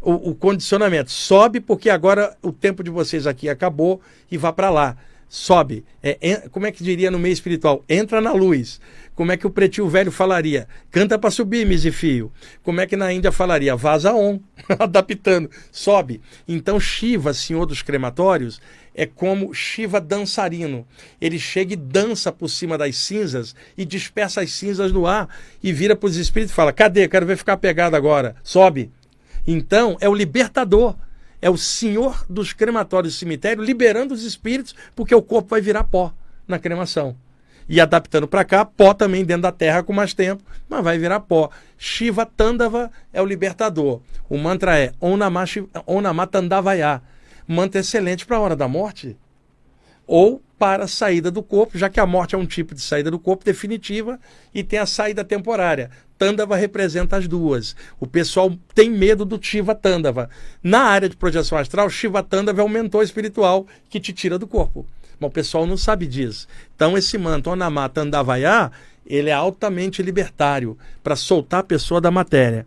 o, o condicionamento. Sobe porque agora o tempo de vocês aqui acabou e vá para lá. Sobe. É, como é que diria no meio espiritual? Entra na luz. Como é que o pretinho velho falaria? Canta para subir, Misifio. Como é que na Índia falaria? Vaza on, adaptando. Sobe. Então Shiva, senhor dos crematórios, é como Shiva dançarino. Ele chega e dança por cima das cinzas e dispersa as cinzas no ar e vira para os espíritos e fala: Cadê? Quero ver ficar pegado agora. Sobe. Então, é o libertador. É o senhor dos crematórios do cemitério liberando os espíritos, porque o corpo vai virar pó na cremação. E adaptando para cá, pó também dentro da terra com mais tempo, mas vai virar pó. Shiva Tandava é o libertador. O mantra é Om Namah Tandavaya manter excelente para a hora da morte ou para a saída do corpo, já que a morte é um tipo de saída do corpo definitiva e tem a saída temporária. Tândava representa as duas. O pessoal tem medo do Shiva Tândava. Na área de projeção astral, Shiva Tândava é o mentor espiritual que te tira do corpo. Mas o pessoal não sabe disso. Então esse manto Onamá Tandavaya, ele é altamente libertário para soltar a pessoa da matéria.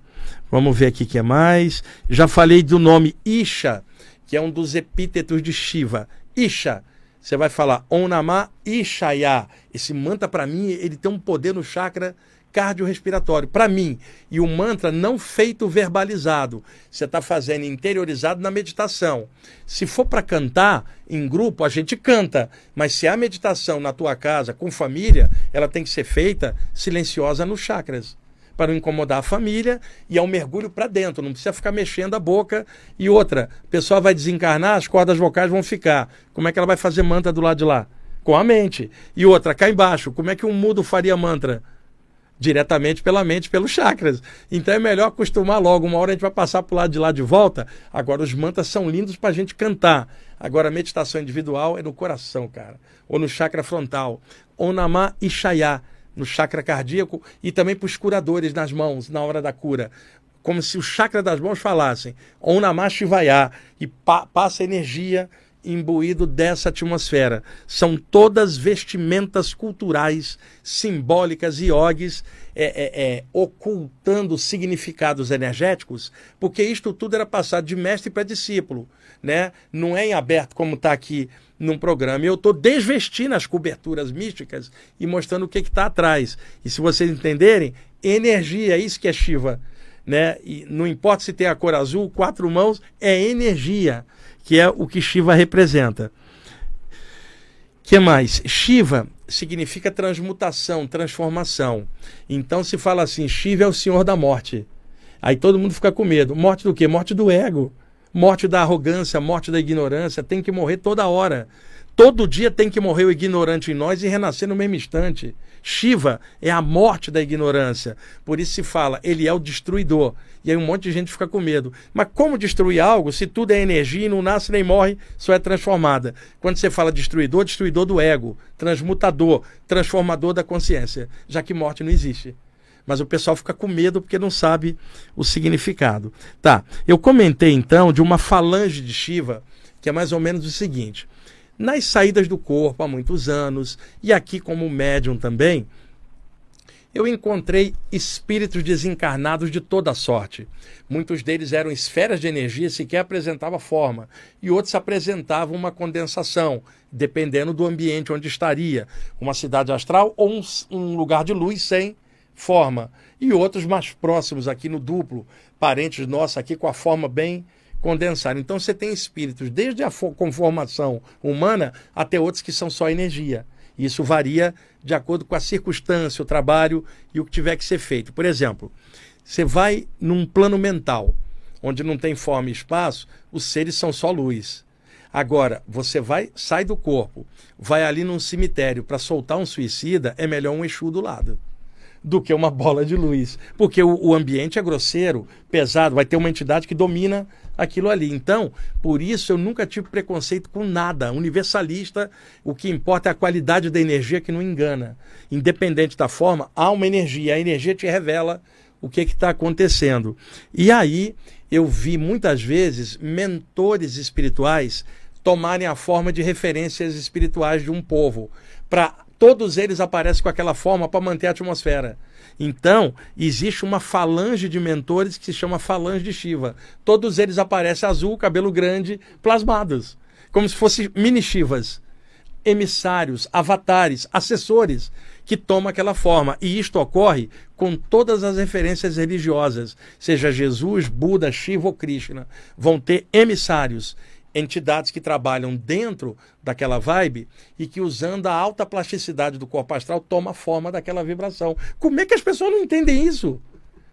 Vamos ver aqui o que é mais. Já falei do nome Isha que é um dos epítetos de Shiva. Isha. Você vai falar Om Namah Ishaya. Esse mantra, para mim, ele tem um poder no chakra cardiorrespiratório. Para mim. E o mantra não feito verbalizado. Você está fazendo interiorizado na meditação. Se for para cantar em grupo, a gente canta. Mas se a meditação na tua casa, com família, ela tem que ser feita silenciosa nos chakras para não incomodar a família e é um mergulho para dentro, não precisa ficar mexendo a boca. E outra, a pessoa vai desencarnar, as cordas vocais vão ficar. Como é que ela vai fazer mantra do lado de lá? Com a mente. E outra, cá embaixo, como é que um mudo faria mantra? Diretamente pela mente, pelos chakras. Então é melhor acostumar logo. Uma hora a gente vai passar para o lado de lá de volta. Agora, os mantras são lindos para a gente cantar. Agora, a meditação individual é no coração, cara. Ou no chakra frontal. Onamá Ishaya no chakra cardíaco e também para os curadores nas mãos na hora da cura. Como se o chakra das mãos falassem Om Namah Shivaya e pa passa energia imbuído dessa atmosfera. São todas vestimentas culturais, simbólicas e iogues, é, é, é, ocultando significados energéticos, porque isto tudo era passado de mestre para discípulo. Né? Não é em aberto como está aqui num programa. Eu estou desvestindo as coberturas místicas e mostrando o que está atrás. E se vocês entenderem, energia, é isso que é Shiva. Né? E não importa se tem a cor azul, quatro mãos, é energia, que é o que Shiva representa. que mais? Shiva significa transmutação, transformação. Então se fala assim, Shiva é o senhor da morte. Aí todo mundo fica com medo. Morte do quê? Morte do ego morte da arrogância, morte da ignorância, tem que morrer toda hora. Todo dia tem que morrer o ignorante em nós e renascer no mesmo instante. Shiva é a morte da ignorância. Por isso se fala, ele é o destruidor. E aí um monte de gente fica com medo. Mas como destruir algo se tudo é energia e não nasce nem morre, só é transformada? Quando você fala destruidor, destruidor do ego, transmutador, transformador da consciência, já que morte não existe mas o pessoal fica com medo porque não sabe o significado. Tá, eu comentei então de uma falange de Shiva, que é mais ou menos o seguinte: nas saídas do corpo há muitos anos, e aqui como médium também, eu encontrei espíritos desencarnados de toda sorte. Muitos deles eram esferas de energia, sequer apresentava forma, e outros apresentavam uma condensação, dependendo do ambiente onde estaria, uma cidade astral ou um, um lugar de luz sem forma. E outros mais próximos aqui no duplo, parentes nossos aqui com a forma bem condensada. Então você tem espíritos desde a conformação humana até outros que são só energia. Isso varia de acordo com a circunstância, o trabalho e o que tiver que ser feito. Por exemplo, você vai num plano mental, onde não tem forma e espaço, os seres são só luz. Agora, você vai, sai do corpo, vai ali num cemitério para soltar um suicida, é melhor um Exu do lado do que uma bola de luz. Porque o, o, ambiente é grosseiro, pesado, vai ter uma entidade que domina aquilo ali. Então, por isso eu nunca tive preconceito com nada. Universalista, o que importa é a qualidade da energia que não engana. Independente da forma, há uma energia. A energia te revela o que está acontecendo. E aí eu vi muitas vezes mentores espirituais tomarem a forma de referências espirituais de um povo para todos eles aparecem com aquela forma para manter a atmosfera. Então, existe uma falange de mentores que se chama falange de Shiva. Todos eles aparecem azul, cabelo grande, plasmados, como se fossem mini Shivas, emissários, avatares, assessores que tomam aquela forma. E isto ocorre com todas as referências religiosas, seja Jesus, Buda, Shiva ou Krishna, vão ter emissários entidades que trabalham dentro daquela vibe e que usando a alta plasticidade do corpo astral toma forma daquela vibração. Como é que as pessoas não entendem isso?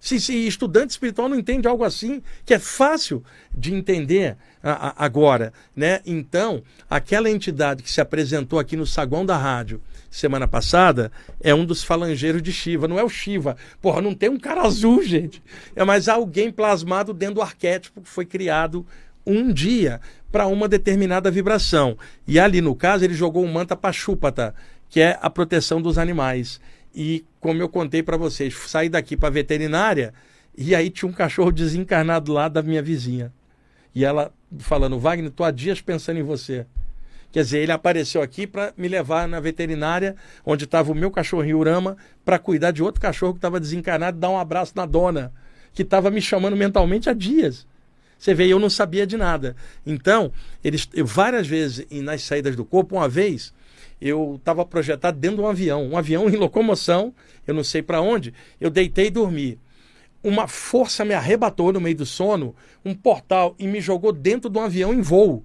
Se, se estudante espiritual não entende algo assim, que é fácil de entender a, a, agora, né? Então, aquela entidade que se apresentou aqui no saguão da rádio semana passada é um dos falangeiros de Shiva. Não é o Shiva. Porra, não tem um cara azul, gente. É mais alguém plasmado dentro do arquétipo que foi criado um dia para uma determinada vibração. E ali, no caso, ele jogou um manta pachúpata, que é a proteção dos animais. E como eu contei para vocês, saí daqui para veterinária e aí tinha um cachorro desencarnado lá da minha vizinha. E ela falando, Wagner, estou há dias pensando em você. Quer dizer, ele apareceu aqui para me levar na veterinária, onde estava o meu cachorrinho Urama, para cuidar de outro cachorro que estava desencarnado, dar um abraço na dona, que estava me chamando mentalmente há dias. Você vê, eu não sabia de nada. Então, eles eu, várias vezes nas saídas do corpo, uma vez eu estava projetado dentro de um avião, um avião em locomoção, eu não sei para onde, eu deitei e dormi. Uma força me arrebatou no meio do sono, um portal, e me jogou dentro de um avião em voo.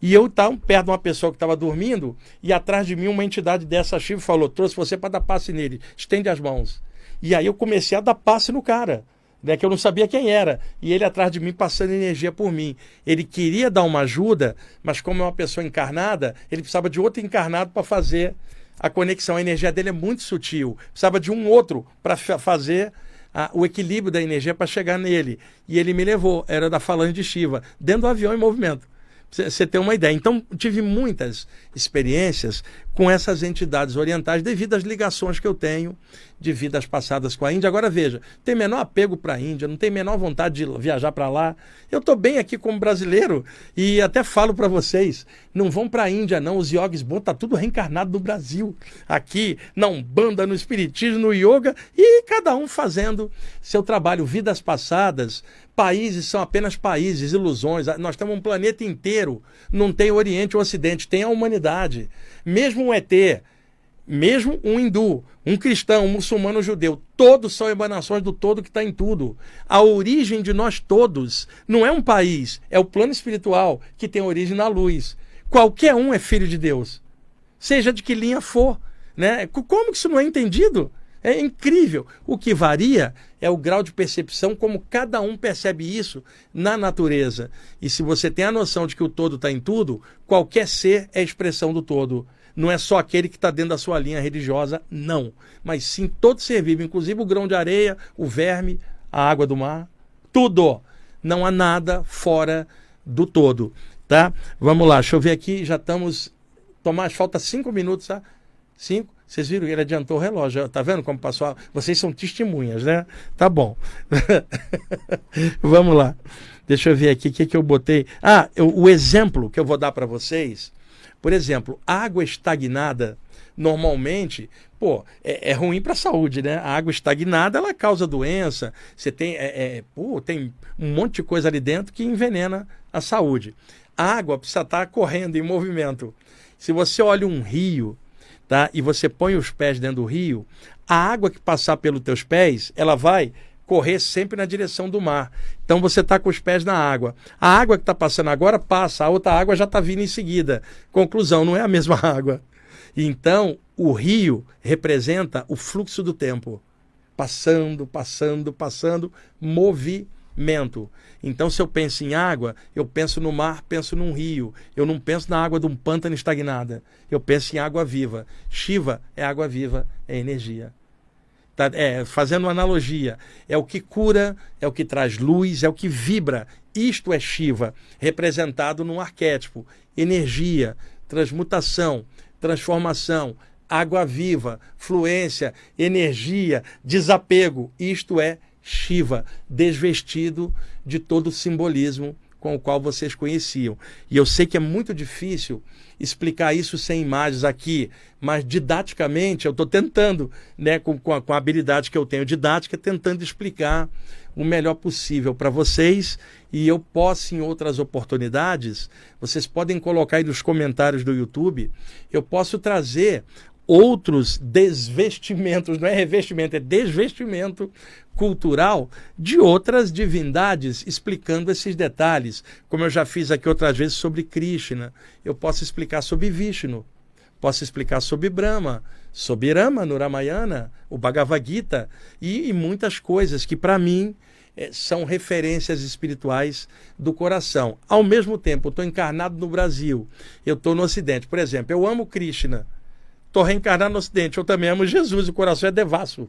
E eu estava perto de uma pessoa que estava dormindo, e atrás de mim uma entidade dessa chifre falou: trouxe você para dar passe nele, estende as mãos. E aí eu comecei a dar passe no cara né, que eu não sabia quem era. E ele atrás de mim passando energia por mim. Ele queria dar uma ajuda, mas como é uma pessoa encarnada, ele precisava de outro encarnado para fazer a conexão. A energia dele é muito sutil. Precisava de um outro para fazer a, o equilíbrio da energia para chegar nele. E ele me levou, era da Falange de Shiva, dentro do avião em movimento você ter uma ideia. Então, tive muitas experiências com essas entidades orientais devido às ligações que eu tenho de vidas passadas com a Índia. Agora veja, tem menor apego para a Índia, não tem menor vontade de viajar para lá. Eu estou bem aqui como brasileiro e até falo para vocês, não vão para a Índia não, os yogis bom tá tudo reencarnado no Brasil. Aqui, não banda no espiritismo, no yoga e cada um fazendo seu trabalho, vidas passadas, Países são apenas países, ilusões. Nós temos um planeta inteiro. Não tem Oriente ou Ocidente, tem a humanidade. Mesmo um ET, mesmo um hindu, um cristão, um muçulmano, um judeu, todos são emanações do todo que está em tudo. A origem de nós todos não é um país, é o plano espiritual que tem origem na luz. Qualquer um é filho de Deus, seja de que linha for. Né? Como que isso não é entendido? É incrível. O que varia é o grau de percepção, como cada um percebe isso na natureza. E se você tem a noção de que o todo está em tudo, qualquer ser é expressão do todo. Não é só aquele que está dentro da sua linha religiosa, não. Mas sim todo ser vivo, inclusive o grão de areia, o verme, a água do mar, tudo. Não há nada fora do todo. Tá? Vamos lá, deixa eu ver aqui, já estamos. Tomás, falta cinco minutos, tá? Cinco. Vocês viram que ele adiantou o relógio. Tá vendo como passou? Vocês são testemunhas, né? Tá bom. Vamos lá. Deixa eu ver aqui o que, que eu botei. Ah, eu, o exemplo que eu vou dar para vocês. Por exemplo, água estagnada, normalmente, pô, é, é ruim para a saúde, né? A água estagnada, ela causa doença. Você tem, é, é, pô, tem um monte de coisa ali dentro que envenena a saúde. A água precisa estar correndo em movimento. Se você olha um rio tá? e você põe os pés dentro do rio, a água que passar pelos teus pés, ela vai correr sempre na direção do mar. Então você está com os pés na água. A água que está passando agora passa, a outra água já está vindo em seguida. Conclusão, não é a mesma água. Então, O rio representa o fluxo do tempo. Passando, passando, passando, movimento. Então, se eu penso em água, eu penso no mar, penso num rio. Eu não penso na água de um pântano estagnada. Eu penso em água viva. Shiva é água viva, é energia. Tá, é, fazendo uma analogia, é o que cura, é o que traz luz, é o que vibra. Isto é Shiva, representado num arquétipo. Energia, transmutação, transformação, água viva, fluência, energia, desapego. Isto é Shiva, desvestido de todo o simbolismo com o qual vocês conheciam. E eu sei que é muito difícil explicar isso sem imagens aqui, mas didaticamente eu estou tentando, né, com, com a, com, a, habilidade que eu tenho didática, tentando explicar o melhor possível para vocês. E eu posso, em outras oportunidades, vocês podem colocar aí nos comentários do YouTube, eu posso trazer outros desvestimentos, não é revestimento, é desvestimento cultural de outras divindades, explicando esses detalhes. Como eu já fiz aqui outras vezes sobre Krishna, eu posso explicar sobre Vishnu, posso explicar sobre Brahma, sobre Rama no Ramayana, o Bhagavad Gita e, e muitas coisas que para mim é, são referências espirituais do coração. Ao mesmo tempo, estou encarnado no Brasil, eu estou no Ocidente. Por exemplo, eu amo Krishna, estou reencarnado no Ocidente, eu também amo Jesus, o coração é devasso.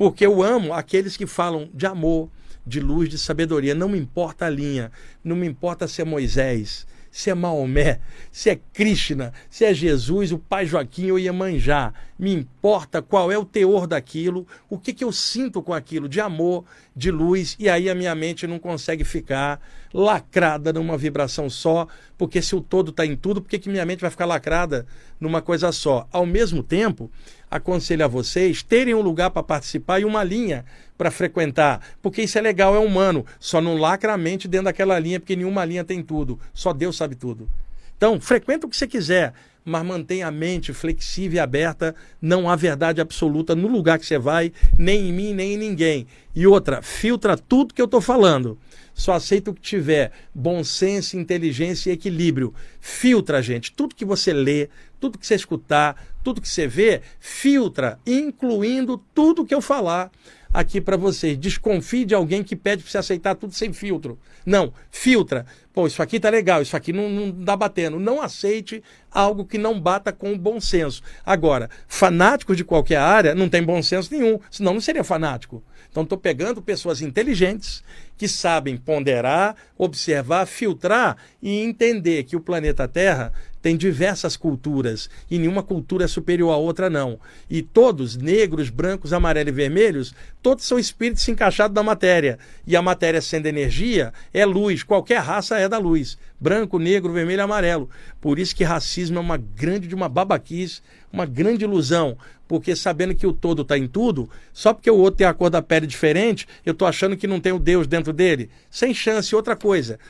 Porque eu amo aqueles que falam de amor, de luz, de sabedoria. Não me importa a linha, não me importa se é Moisés, se é Maomé, se é Krishna, se é Jesus, o pai Joaquim ou Iemanjá. Me importa qual é o teor daquilo, o que, que eu sinto com aquilo de amor, de luz, e aí a minha mente não consegue ficar lacrada numa vibração só, porque se o todo está em tudo, por que, que minha mente vai ficar lacrada numa coisa só? Ao mesmo tempo, aconselho a vocês terem um lugar para participar e uma linha para frequentar, porque isso é legal, é humano, só não lacra a mente dentro daquela linha, porque nenhuma linha tem tudo, só Deus sabe tudo. Então, frequenta o que você quiser, mas mantenha a mente flexível e aberta. Não há verdade absoluta no lugar que você vai, nem em mim, nem em ninguém. E outra, filtra tudo que eu estou falando. Só aceita o que tiver bom senso, inteligência e equilíbrio. Filtra, gente. Tudo que você lê, tudo que você escutar, tudo que você vê, filtra, incluindo tudo que eu falar aqui para vocês. Desconfie de alguém que pede para você aceitar tudo sem filtro. Não, filtra. Pô, isso aqui tá legal, isso aqui não, não dá batendo. Não aceite algo que não bata com o bom senso. Agora, fanáticos de qualquer área não tem bom senso nenhum, senão não seria fanático. Então, estou pegando pessoas inteligentes que sabem ponderar, observar, filtrar e entender que o planeta Terra tem diversas culturas e nenhuma cultura é superior à outra, não. E todos, negros, brancos, amarelos e vermelhos, todos são espíritos encaixados na matéria. E a matéria sendo energia é luz, qualquer raça é da luz. Branco, negro, vermelho amarelo. Por isso que racismo é uma grande de uma babaquice, uma grande ilusão. Porque sabendo que o todo está em tudo, só porque o outro tem a cor da pele diferente, eu estou achando que não tem o Deus dentro dele. Sem chance. Outra coisa,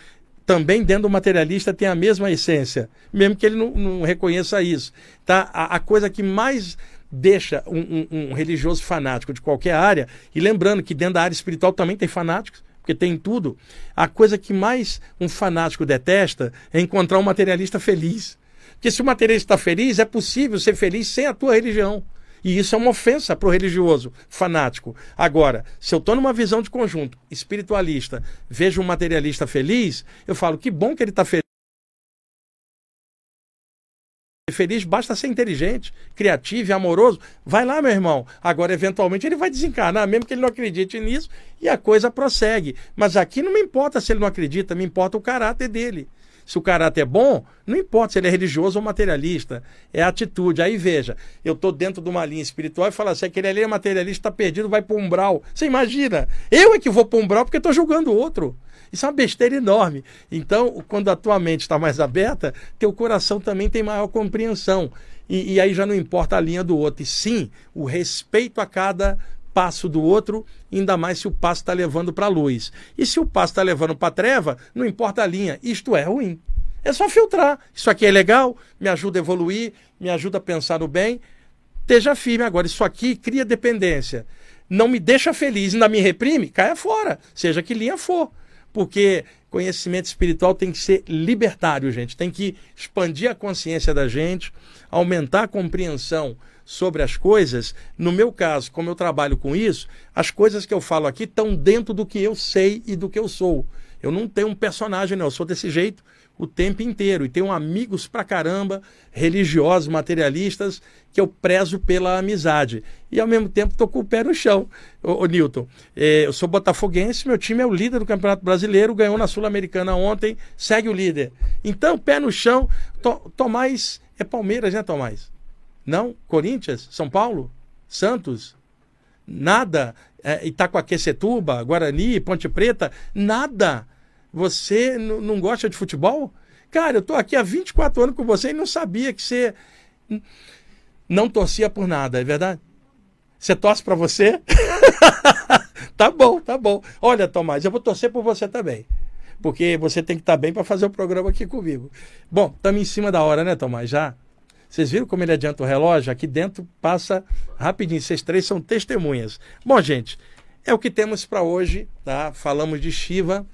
também dentro do materialista tem a mesma essência, mesmo que ele não, não reconheça isso. Tá? A, a, coisa que mais deixa um, um, um, religioso fanático de qualquer área, e lembrando que dentro da área espiritual também tem fanáticos, porque tem tudo, a coisa que mais um fanático detesta é encontrar um materialista feliz. Porque se o materialista está feliz, é possível ser feliz sem a tua religião. E isso é uma ofensa para o religioso fanático. Agora, se eu estou numa visão de conjunto espiritualista, vejo um materialista feliz, eu falo que bom que ele está feliz. Feliz basta ser inteligente, criativo e amoroso. Vai lá, meu irmão. Agora, eventualmente, ele vai desencarnar, mesmo que ele não acredite nisso, e a coisa prossegue. Mas aqui não me importa se ele não acredita, me importa o caráter dele. Se o caráter é bom, não importa se ele é religioso ou materialista, é a atitude. Aí veja, eu estou dentro de uma linha espiritual e falo assim: aquele ali é materialista, está perdido, vai para o umbral. Você imagina? Eu é que vou para o umbral porque estou julgando o outro. Isso é uma besteira enorme. Então, quando a tua mente está mais aberta, teu coração também tem maior compreensão. E, e, aí já não importa a linha do outro. E sim, o respeito a cada passo do outro, ainda mais se o passo está levando para a luz. E se o passo está levando para a treva, não importa a linha, isto é ruim. É só filtrar. Isso aqui é legal, me ajuda a evoluir, me ajuda a pensar no bem. Esteja firme agora. Isso aqui cria dependência. Não me deixa feliz, ainda me reprime, caia fora, seja que linha for. Porque conhecimento espiritual tem que ser libertário, gente. Tem que expandir a consciência da gente, aumentar a compreensão sobre as coisas, no meu caso, como eu trabalho com isso, as coisas que eu falo aqui estão dentro do que eu sei e do que eu sou. Eu não tenho um personagem, não. Eu sou desse jeito o tempo inteiro. E tenho amigos pra caramba, religiosos, materialistas, que eu prezo pela amizade. E ao mesmo tempo tô com o pé no chão. Ô, ô Newton, é, eu sou botafoguense, meu time é o líder do Campeonato Brasileiro, ganhou na Sul-Americana ontem, segue o líder. Então, pé no chão. Tomás é Palmeiras, né, Tomás? Não? Corinthians? São Paulo? Santos? Nada? É, Itacoaquecetuba, Guarani, Ponte Preta? Nada. Você não gosta de futebol? Cara, eu tô aqui há 24 anos com você e não sabia que você não torcia por nada, é verdade? Você torce para você? tá bom, tá bom. Olha, Tomás, eu vou torcer por você também. Porque você tem que estar tá bem para fazer o programa aqui comigo. Bom, estamos em cima da hora, né, Tomás? Já? Vocês viram como ele adianta o relógio? Aqui dentro passa rapidinho. Vocês três são testemunhas. Bom, gente, é o que temos para hoje, tá? Falamos de Shiva.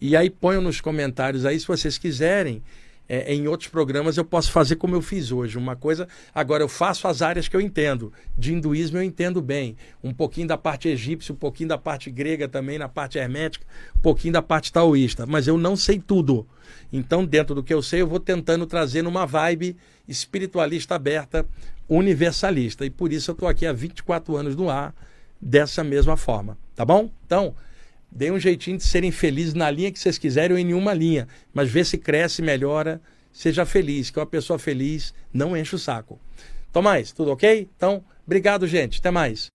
E aí ponham nos comentários aí se vocês quiserem. É, em outros programas eu posso fazer como eu fiz hoje. Uma coisa, agora eu faço as áreas que eu entendo. De hinduísmo eu entendo bem. Um pouquinho da parte egípcia, um pouquinho da parte grega também, na parte hermética, um pouquinho da parte taoísta. Mas eu não sei tudo. Então, dentro do que eu sei, eu vou tentando trazer numa vibe espiritualista aberta, universalista. E por isso eu estou aqui há 24 anos no ar, dessa mesma forma. Tá bom? Então. Dê um jeitinho de serem felizes na linha que vocês quiserem ou em nenhuma linha. Mas vê se cresce, melhora, seja feliz, que uma pessoa feliz não enche o saco. Tomás, tudo ok? Então, obrigado, gente. Até mais.